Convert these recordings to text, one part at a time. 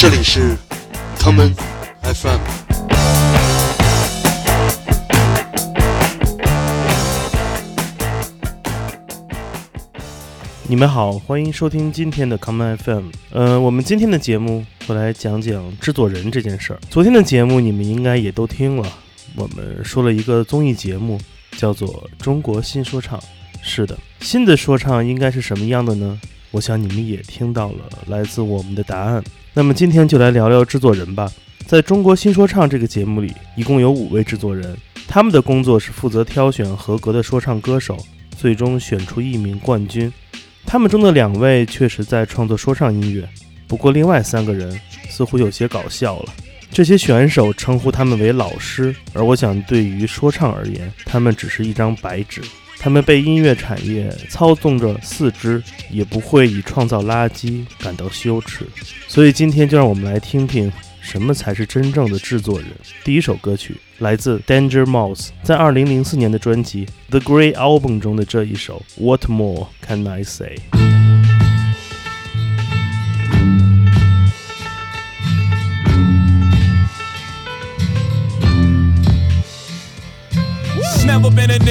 这里是 common FM。你们好，欢迎收听今天的 common FM。呃，我们今天的节目会来讲讲制作人这件事儿。昨天的节目你们应该也都听了，我们说了一个综艺节目，叫做《中国新说唱》。是的，新的说唱应该是什么样的呢？我想你们也听到了来自我们的答案。那么今天就来聊聊制作人吧。在中国新说唱这个节目里，一共有五位制作人，他们的工作是负责挑选合格的说唱歌手，最终选出一名冠军。他们中的两位确实在创作说唱音乐，不过另外三个人似乎有些搞笑了。这些选手称呼他们为老师，而我想对于说唱而言，他们只是一张白纸。他们被音乐产业操纵着四肢，也不会以创造垃圾感到羞耻。所以今天就让我们来听听什么才是真正的制作人。第一首歌曲来自 Danger Mouse，在2004年的专辑《The Great Album》中的这一首《What More Can I Say》。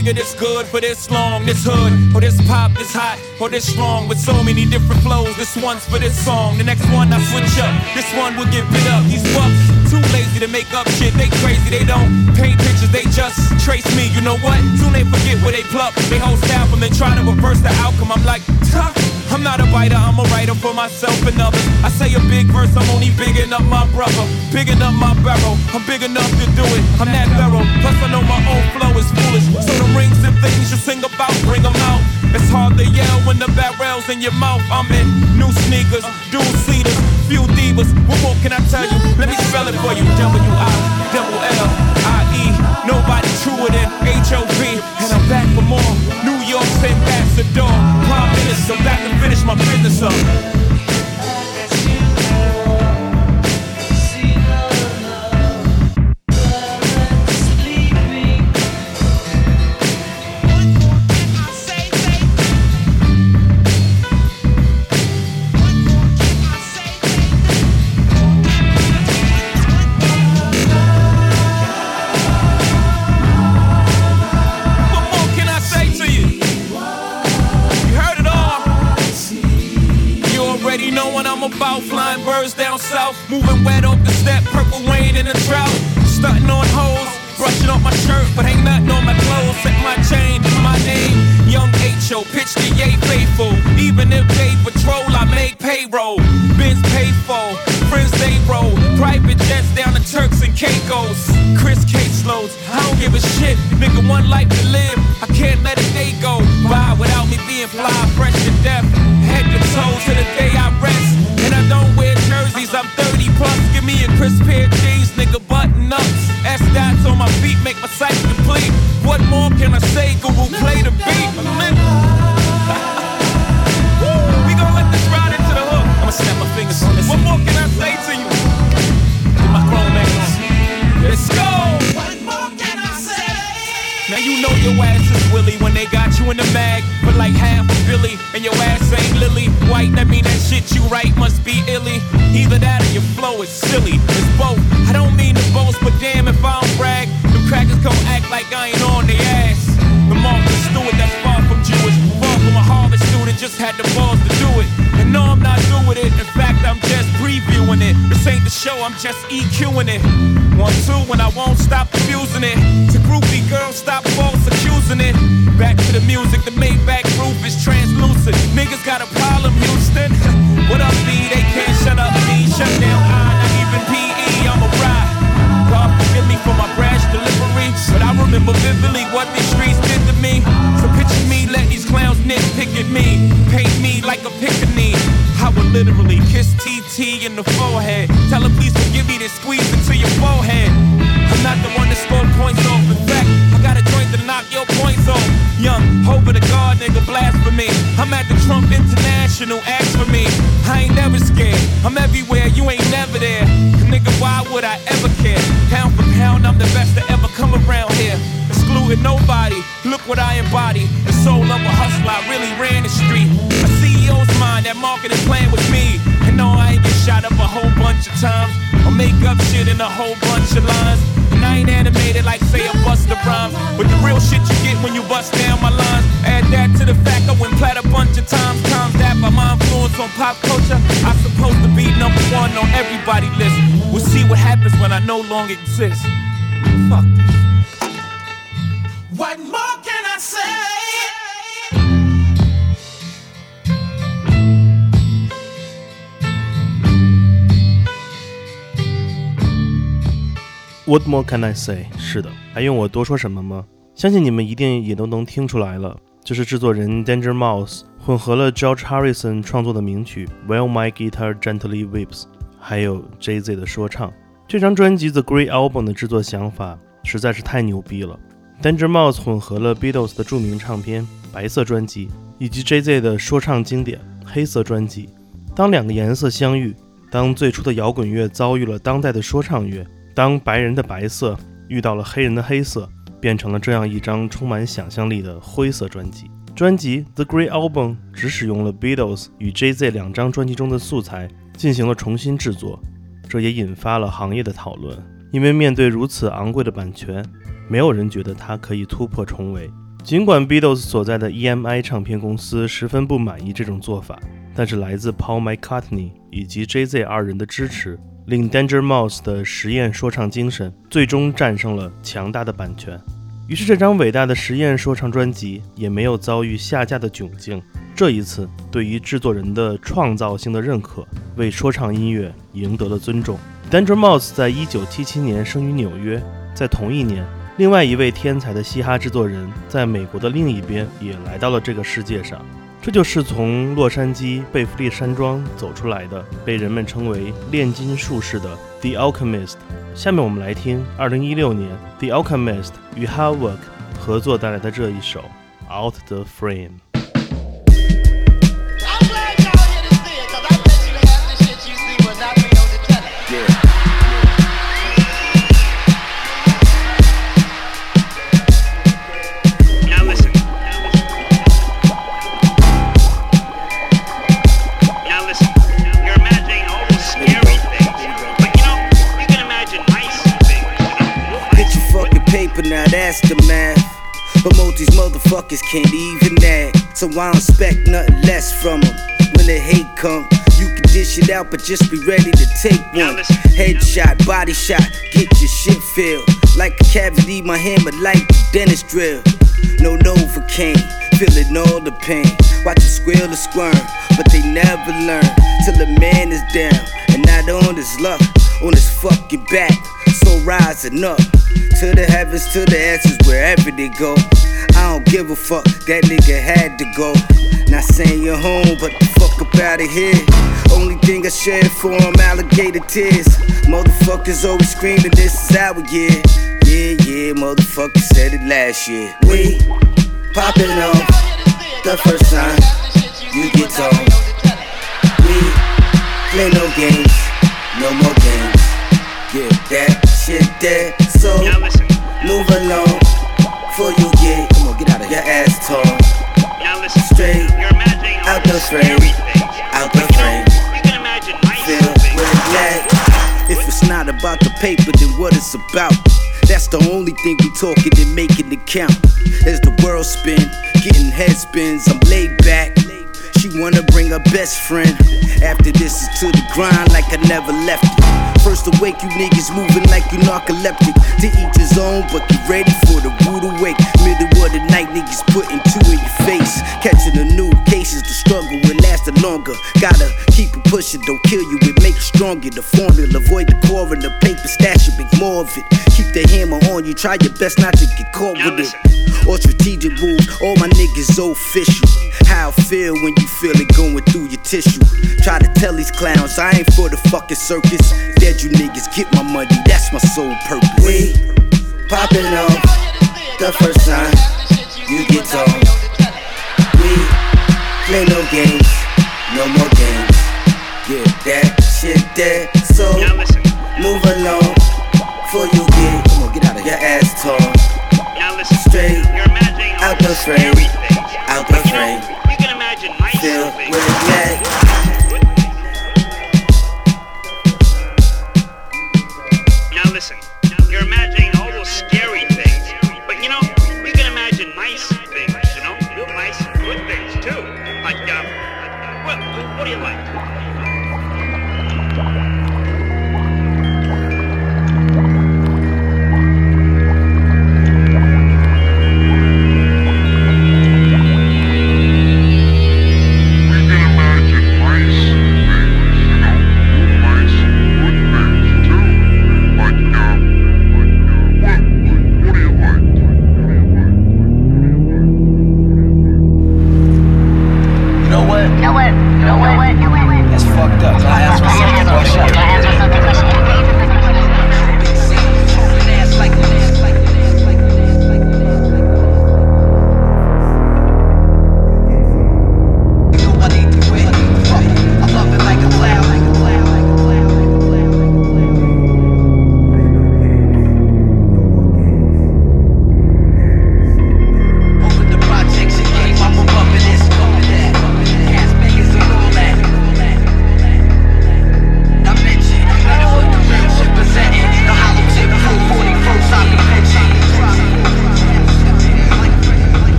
Nigga this good for this long, this hood, or this pop, this hot, or this strong, with so many different flows. This one's for this song, the next one I switch up. This one will give it up. These fucks too lazy to make up shit. They crazy, they don't paint pictures, they just trace me. You know what? Soon they forget where they pluck. They hold staff and then try to reverse the outcome. I'm like, tough. I'm not a writer, I'm a writer for myself and others. I say a big verse, I'm only bigging up my brother, bigging up my barrel. I'm big enough to do it, I'm that barrel. Plus, I know my own flow is foolish. So the rings and things you sing about, bring them out. It's hard to yell when the barrel's in your mouth. I'm in new sneakers, dual seaters, few divas. What more can I tell you? Let me spell it for you. W I double. Nobody truer than H O V. And I'm back for more. New York's ambassador, prime minister, back to finish my business up. Moving wet off the step, purple rain in a drought. Stunting on hoes, brushing off my shirt, but ain't nothing on my clothes. Set my chain, my name, Young H.O. Pitch the yay faithful. Even if they patrol, I make payroll. Benz pay for, friends they roll. Private jets down to Turks and Caicos. Chris caseloads, I don't give a shit. Nigga, one life to live. I can't let a day go by without me being fly, fresh to death. Head to toe to the day I rest. And I don't wear me a crisp pair of jeans, nigga, button ups. S dots on my feet make my sight complete. What more can I say? Google play the beat. we gon' let this ride into the hook. I'ma snap my fingers on this. What more can I say to you? My grown man. Let's go. Now you know your ass is Willie when they got you in the mag for like half a Billy, and your ass ain't Lily White. Is silly. Show, I'm just EQing it. One, two, when I won't stop abusing it. To groupie girls, stop false accusing it. Back to the music, the Maybach roof is translucent. Niggas got a problem, Houston. what up, B? They can't shut up me. Shut down I, not even PE, I'm a ride. God forgive me for my brash delivery. But I remember vividly what these streets did to me. So picture me, let these clowns nitpick at me. Paint me like a pickaninny. I would literally kiss TT in the forehead. Tell her please forgive me, then squeeze into your forehead. I'm not the one to score points off. In fact, I got a joint to knock your points off. Young, over the guard, nigga, blasphemy. I'm at the Trump International, ask for me. I ain't never scared. I'm everywhere, you ain't never there. Nigga, why would I ever care? Pound for pound, I'm the best to ever come around here. Excluding nobody, look what I embody. The soul of a hustler, I really ran the street. A CEO's mind, that marketing plan was me. And no, I ain't get shot of a whole bunch of times. Or make up shit in a whole bunch of lines. And I ain't animated like say a Busta Rhymes. But the real shit you get when you bust down my lines. Add that to the fact I went plat a bunch of times. Times that by my influence on pop culture. I'm supposed to be number one on everybody's list. We'll see what happens when I no longer exist. Fuck this. What more can I say? What more can I say？是的，还用我多说什么吗？相信你们一定也都能听出来了，就是制作人 Danger Mouse 混合了 George Harrison 创作的名曲 While My Guitar Gently Weeps，还有 Jay Z 的说唱。这张专辑 The Great Album 的制作想法实在是太牛逼了。Danger Mouse 混合了 Beatles 的著名唱片《白色专辑》以及 Jay Z 的说唱经典《黑色专辑》。当两个颜色相遇，当最初的摇滚乐遭遇了当代的说唱乐。当白人的白色遇到了黑人的黑色，变成了这样一张充满想象力的灰色专辑。专辑《The Great Album》只使用了 Beatles 与 Jay-Z 两张专辑中的素材进行了重新制作，这也引发了行业的讨论。因为面对如此昂贵的版权，没有人觉得他可以突破重围。尽管 Beatles 所在的 EMI 唱片公司十分不满意这种做法，但是来自 Paul McCartney 以及 Jay-Z 二人的支持。令 Danger Mouse 的实验说唱精神最终战胜了强大的版权，于是这张伟大的实验说唱专辑也没有遭遇下架的窘境。这一次，对于制作人的创造性的认可，为说唱音乐赢得了尊重。Danger Mouse 在一九七七年生于纽约，在同一年，另外一位天才的嘻哈制作人在美国的另一边也来到了这个世界上。这就是从洛杉矶贝弗利山庄走出来的，被人们称为炼金术士的 The Alchemist。下面我们来听2016年 The Alchemist 与 h a r w o r k 合作带来的这一首 Out the Frame。Motherfuckers can't even act. So I don't expect nothing less from them. When the hate come, you can dish it out, but just be ready to take one. Headshot, body shot, get your shit filled. Like a cavity, my hammer like the dentist drill. No Novocaine, feeling all the pain. Watch them squeal and squirm, but they never learn. Till the man is down, and not on his luck, on his fucking back. So rising up to the heavens, to the answers, wherever they go. I don't give a fuck, that nigga had to go. Not saying you're home, but the fuck up out of here. Only thing I shed for him, alligator tears. Motherfuckers always screaming, this is our year. Yeah, yeah, motherfuckers said it last year. We popping off the first time you get on. We play no games, no more games. Yeah, that shit there. So move along before you get, come on, get out of your ass torn. Straight out the frame, out the frame. Feel relaxed. If it's not about the paper, then what it's about? That's the only thing we talking and making it count. As the world spin, getting head spins, I'm laid back. Wanna bring her best friend. After this is to the grind like I never left it. First awake, you niggas moving like you narcoleptic. To each his own, but get ready for the rude awake. Middle of the night, niggas putting two in your face. Catching the new cases, the struggle will last longer. Gotta keep it pushing, don't kill you, it makes you stronger. The formula, avoid the core and the paper stash, you make more of it. Keep the hammer on you, try your best not to get caught with it. Or strategic moves, all my niggas official. How I feel when you feel it going through your tissue. Try to tell these clowns I ain't for the fucking circus. Dead you niggas get my money, that's my sole purpose. We popping off the first time you get on. We play no games, no more games. Yeah, that shit there. So move along before you get, come on, get out of your ass torn. Out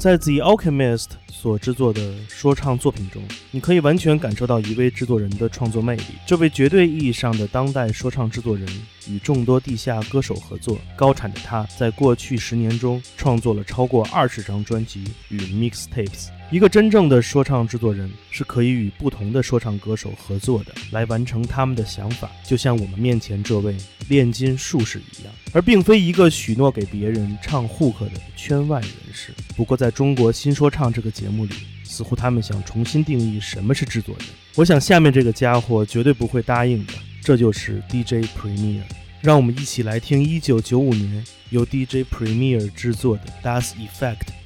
在 The Alchemist 所制作的说唱作品中，你可以完全感受到一位制作人的创作魅力。这位绝对意义上的当代说唱制作人与众多地下歌手合作，高产的他在过去十年中创作了超过二十张专辑与 mixtapes。一个真正的说唱制作人是可以与不同的说唱歌手合作的，来完成他们的想法，就像我们面前这位炼金术士一样，而并非一个许诺给别人唱 hook 的圈外人士。不过，在中国新说唱这个节目里，似乎他们想重新定义什么是制作人。我想下面这个家伙绝对不会答应的，这就是 DJ Premier。让我们一起来听1995年由 DJ Premier 制作的 Das Effect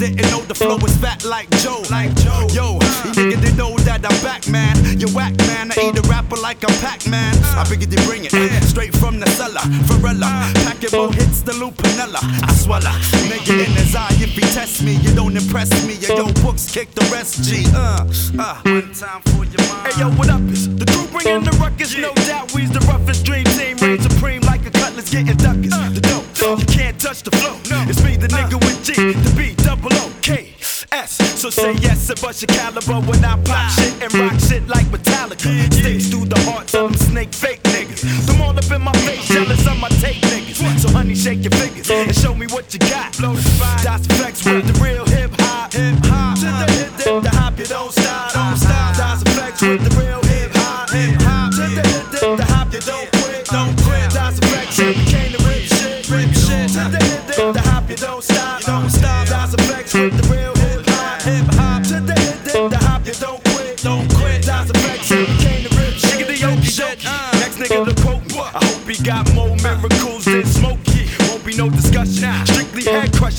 Didn't know, the flow is fat like Joe. Like Joe. Yo, you niggas they know that I'm back, man. You whack, man. I eat a rapper like I'm Pac-Man. I figured they bring it straight from the cellar. Varela, pack it more hits the Lupinella. I swallow. Nigga in his eye, if he test me, you don't impress me. Yo, yo, books kick the rest, G. Uh, uh. One time for your mind. Hey, yo, what up? Is the crew bringing the ruckus? No doubt, we's the roughest dream team. Reign supreme like a cutlass getting duckers. The dope, you can't touch the flow. It's me, the nigga with G, the S. So say yes and bust your caliber when I pop shit and rock shit like Metallica. Sticks through the hearts of them snake fake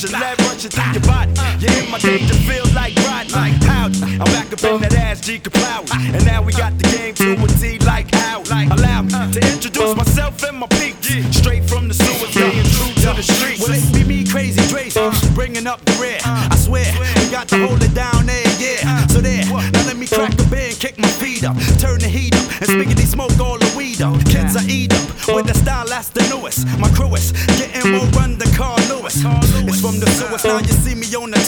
crushing, lead rushing through your body. You in my danger feel like riding. Like howdy. I'm back up in that ass G Kapow. And now we got the game to a T like how. Allow me to introduce myself and my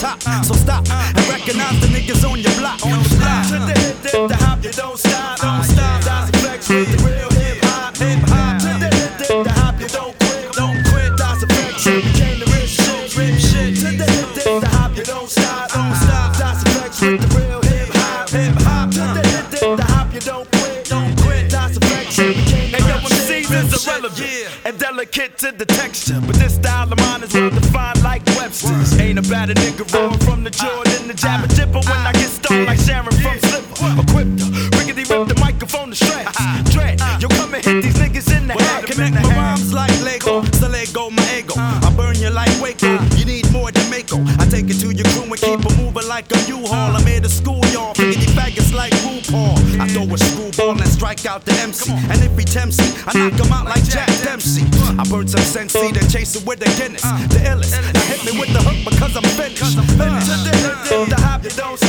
top. So stop and recognize the niggas on your kid to the texture, but this style of mine is well-defined like Webster's. Ain't about a nigga rolling from the Jordan to Jabba Jipper when I get stoned like Sharon from Slipper. Equipped to rickety rip the microphone to stretch. Uh-huh. Dread, uh-huh. yo come and hit these niggas in the head. Connect my rhymes like Lego, so Lego my ego. Uh-huh. I burn you like Waco, you need more than Mako. I take it to your crew and keep it moving like a U-Haul. I'm here school y'all, riggedy faggots like RuPaul. I throw a screwball and strike out the MC, and if he tempts me, I knock him out like Jack. Dempsey. I burn some Sensi, then chase it with the Guinness. The illest. Now hit me with the hook because I'm finished. To the hop. Don't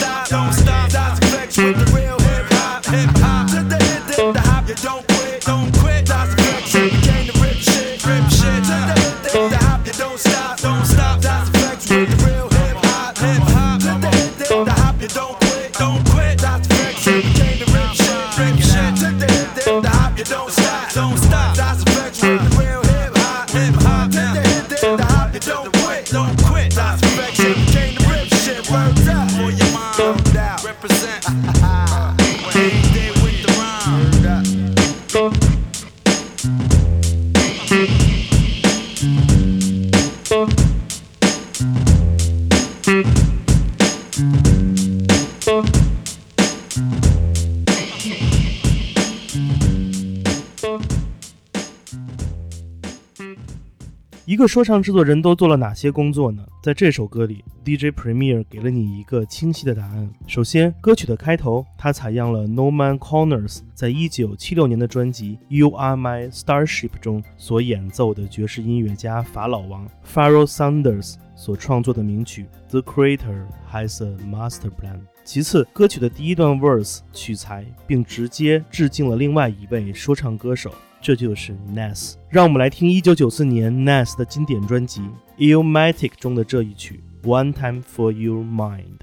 说唱制作人都做了哪些工作呢？在这首歌里，DJ Premier 给了你一个清晰的答案。首先，歌曲的开头，他采样了 No Man Connors 在一九七六年的专辑《You Are My Starship》中所演奏的爵士音乐家法老王 Pharoah Sanders 所创作的名曲《The Creator Has a Master Plan》。其次，歌曲的第一段 verse 取材并直接致敬了另外一位说唱歌手。这就是 Nas。让我们来听1994年 Nas 的经典专辑《Illmatic》中的这一曲《One Time for Your Mind》。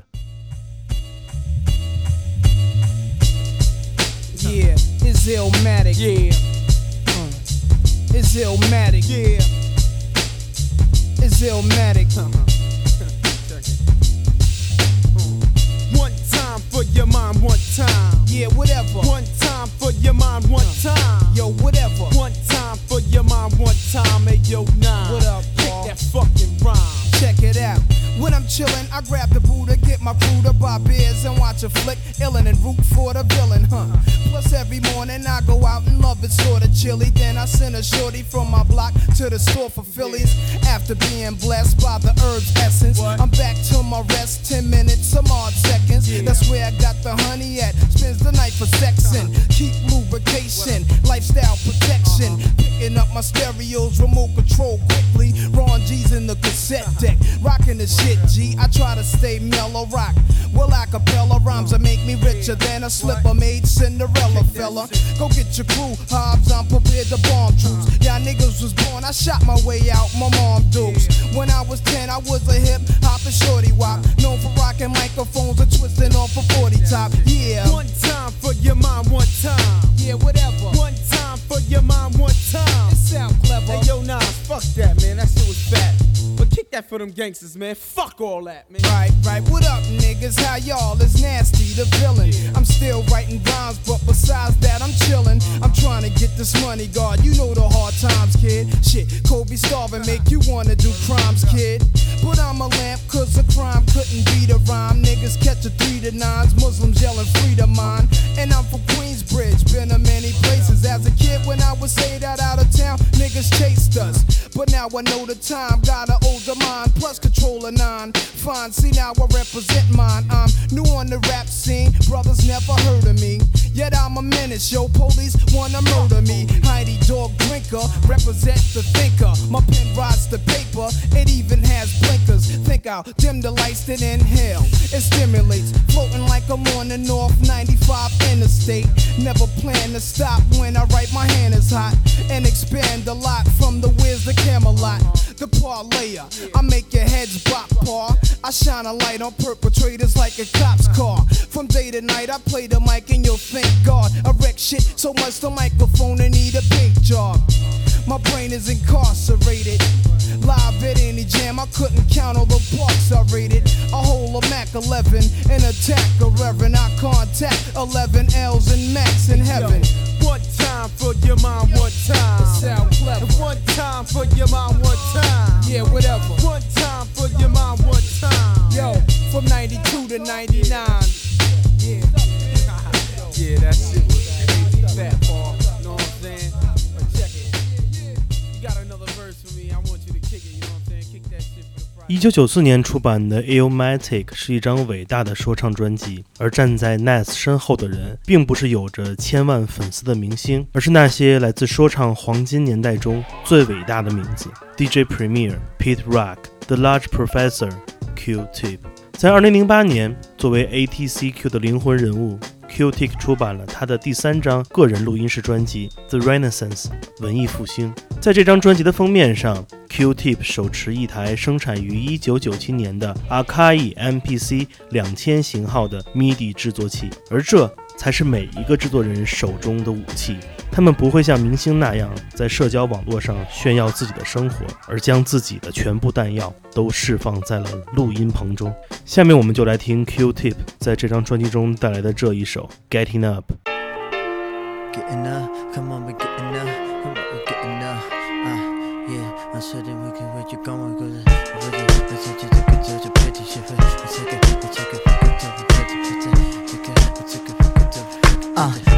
Yeah, it's Illmatic. Yeah. It's Illmatic. Yeah. It's Illmatic. One time for your mind, one time. Yeah, whatever. One time for your mind, one uh. time. Yo, whatever. One time for your mind, one time. Hey, yo, oh nine. What up, Kick that fucking rhyme. Check it out. When I'm chillin', I grab the Buddha, get my crew to buy beers and watch a flick, illin' and root for the villain, huh? Plus every morning I go out and love it sorta chilly. Then I send a shorty from my block to the store for Phillies. After being blessed by the herbs essence, I'm back to my rest. For sexing, keep lubrication, lifestyle protection. Picking up my stereos, remote control quickly. Ron G's in the cassette deck, rocking the shit. G, I try to stay mellow rock. Well, acapella rhymes that make me richer than a slipper made Cinderella fella. Go get your crew, Hobbs, I'm prepared to bomb troops. Y'all niggas was born, I shot my way out, my mom dukes. When I was 10, I was a hip hopping shorty wop. Known for rocking microphones and twisting off a 40 top. Yeah. One time for your mind, one time. Yeah, whatever. One time for your mind, one time. It sound clever. Hey, yo, nah, fuck that, man. That shit was fat. But kick that for them gangsters, man. Fuck all that, man. Right, right. What up, niggas? How y'all? It's nasty, the villain. I'm still writing rhymes, but besides that, I'm chillin'. I'm trying to get this money, God. You know the hard times, kid. Shit, Kobe starving make you wanna do crimes, kid. But I'm a lamp, cause a crime couldn't beat a rhyme. Niggas catch a three to nines, Muslims yelling free to mine. And I'm from Queensbridge, been to many places. As a kid, when I was say that out of town, niggas chased us. But now I know the time, got an older mind, plus control a nine. Fine, see now I represent mine. I'm new on the rap scene, brothers never heard of me. Yet I'm a menace, yo, police wanna murder me. Heidi dog drinker, represent the thinker. My pen rides the paper, it even has blinkers. Think I'll dim the lights, then inhale. It stimulates, floating like I'm on the North 95 interstate. Never plan to stop when I write my hand is hot. And expand a lot from the whiz to Camelot. The parlayer, I make your heads bop, paw. I shine a light on perpetrators like a cop's car. From day to night, I play the mic and you'll thank God. I wreck shit so much the microphone and need a big job. My brain is incarcerated. Live at any jam, I couldn't count all the parks I rated. A whole of Mac 11, an attack, a reverend. I contact 11 L's and Max in heaven. One time for your mind, one time. Sound clever. One time for your mind, one time. Yeah, whatever. One time for your mind, one time. Yo, from 92 to 99. Yeah. yeah, that shit was crazy fat, 一九九四年出版的《Illmatic》是一张伟大的说唱专辑，而站在 Nas 身后的人，并不是有着千万粉丝的明星，而是那些来自说唱黄金年代中最伟大的名字：DJ Premier、Pete Rock、The Large Professor、Q-Tip。在二零零八年，作为 ATCQ 的灵魂人物。Q-Tip 出版了他的第三张个人录音室专辑《The Renaissance》文艺复兴。在这张专辑的封面上，Q-Tip 手持一台生产于1997年的 Akai MPC 2000型号的 MIDI 制作器，而这才是每一个制作人手中的武器。他们不会像明星那样在社交网络上炫耀自己的生活，而将自己的全部弹药都释放在了录音棚中。下面我们就来听 Q-Tip 在这张专辑中带来的这一首《Getting Up》。Getting up,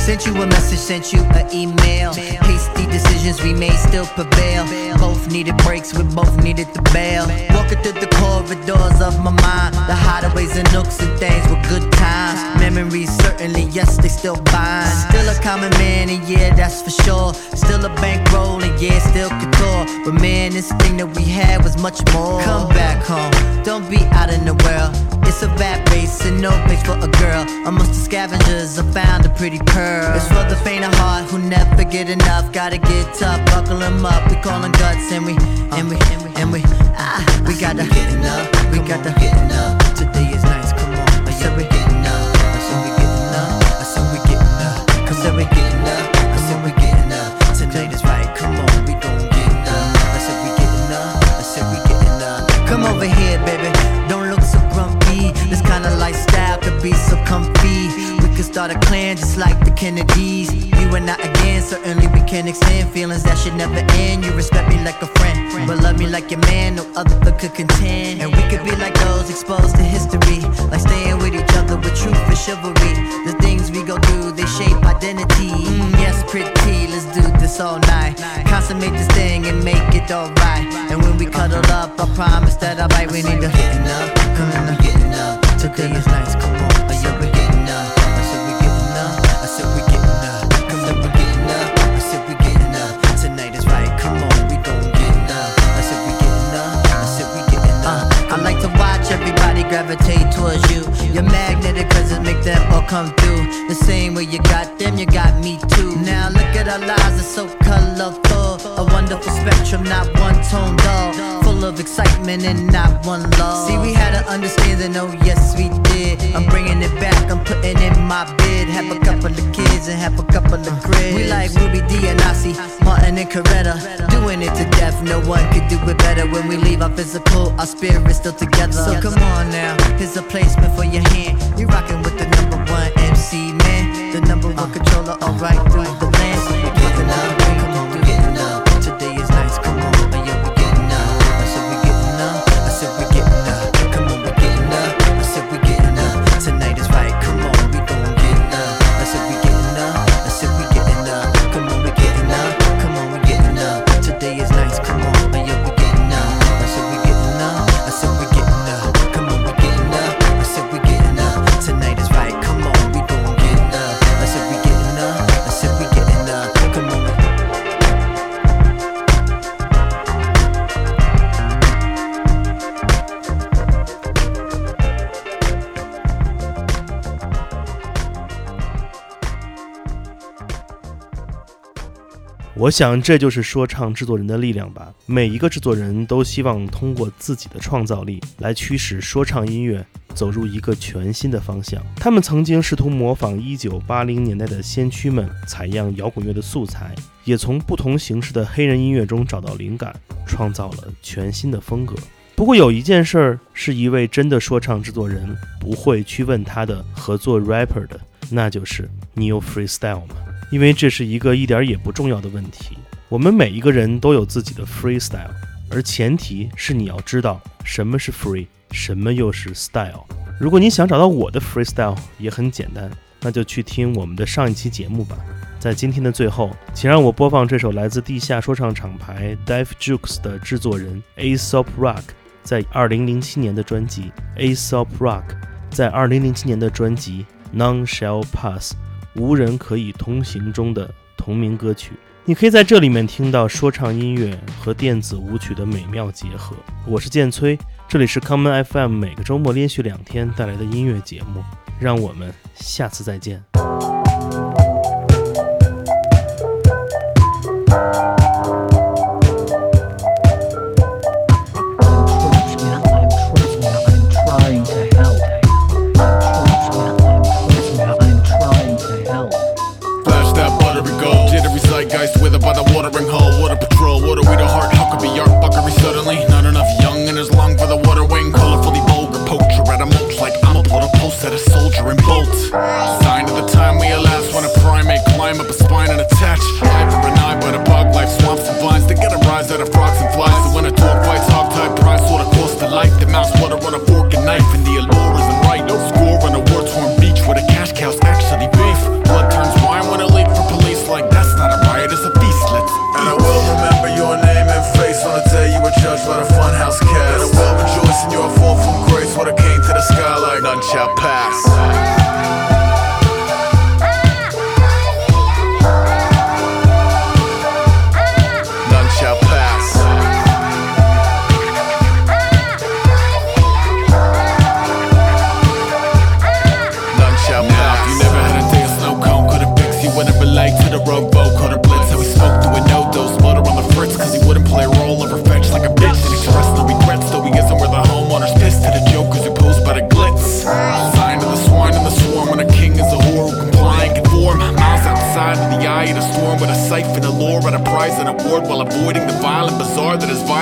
sent you a message, sent you an email. Hasty decisions we made still prevail. Both needed breaks, we both needed the bail. Walking through the corridors of my mind, the hideaways and nooks and things were good times. Memories certainly, yes, they still bind. Still a common man, and yeah, that's for sure. Still a bankroll, and yeah, still couture. But man, this thing that we had was much more. Come back home, don't be out in the world. It's a rat race and no place for a girl. Amongst the scavengers, I found a pretty pearl. It's for the faint of heart who never get enough. Gotta get tough, buckle 'em up. We callin' guts and we, and we, and we, and we, ah, we gotta getting up. We gotta getting up. Today is nice, come on. I said we getting up. I said we getting up. I said we getting up. I said we getting up. I said we up. Tonight is right, come on, we gon' get up. I said we getting up. I said we getting up. Come over here, baby. Don't look so grumpy. This kind of lifestyle could be so comfy. We could start a clan just like the Kennedys. You and I again, certainly we can extend feelings that should never end. You respect me like a friend, but love me like your man. No other could contend. And we could be like those exposed to history, like staying with each other with truth and chivalry. The things we go through, they shape identity. Mm, yes, pretty, let's do this all night. Consummate this thing and make it alright. And when we cuddle up, I promise that I'll bite. We need to getting up, on, getting up. Today is nice, make them all come through. The same way you got them, you got me too. Now look at our lives, it's so colorful. A wonderful spectrum, not one tone dull. Full of excitement and not one love. See, we had an understanding, oh yes we did. I'm bringing it back, I'm putting in my bid. Have a couple of kids and have a couple of cribs. We like Ruby Dee and Ossie, Martin and Coretta. Doing it to death, no one could do it better. When we leave our physical, our spirit's still together. So come on now, here's a placement for your hand. You rocking with the number one MC man, the number one controller, alright through the 我想这就是说唱制作人的力量吧。每一个制作人都希望通过自己的创造力来驱使说唱音乐走入一个全新的方向。他们曾经试图模仿1980年代的先驱们，采样摇滚乐的素材，也从不同形式的黑人音乐中找到灵感，创造了全新的风格。不过有一件事儿是一位真的说唱制作人不会去问他的合作 rapper 的，那就是你有 freestyle 吗？因为这是一个一点也不重要的问题。我们每一个人都有自己的 freestyle，而前提是你要知道什么是 free，什么又是 style。如果你想找到我的 freestyle，也很简单，那就去听我们的上一期节目吧。在今天的最后，请让我播放这首来自地下说唱厂牌 Dive Jukes 的制作人 Aesop Rock 在2007年的专辑《Aesop Rock》，在2007年的专辑《None Shall Pass》无人可以通行中的同名歌曲。你可以在这里面听到说唱音乐和电子舞曲的美妙结合。我是建崔，这里是 Common FM 每个周末连续两天带来的音乐节目，让我们下次再见。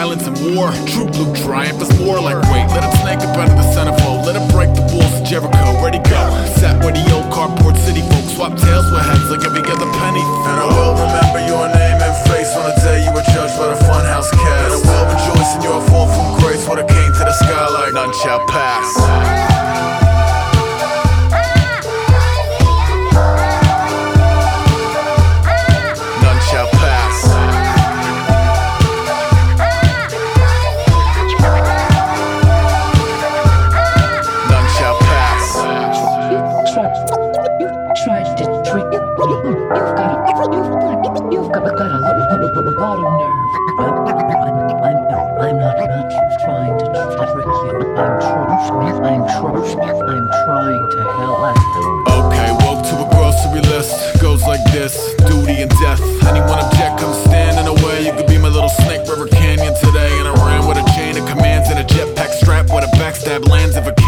Violence and war. True blue triumph is more like wait, let him snake up out of the centerfold, let him break the walls of Jericho. Where'd go? Sat where the old cardboard city folks swap tails with heads like every other penny. And I will remember your name and face on the day you were judged by the funhouse cast. And I will rejoice in your fall from grace when it came to the sky like None shall pass. Lands of I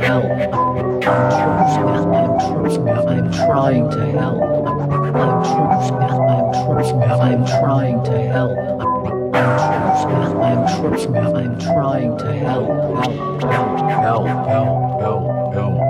help. I'm, I'm trying to help. I'm, trying to help. I'm, trying to help. Help, help, help, help, help,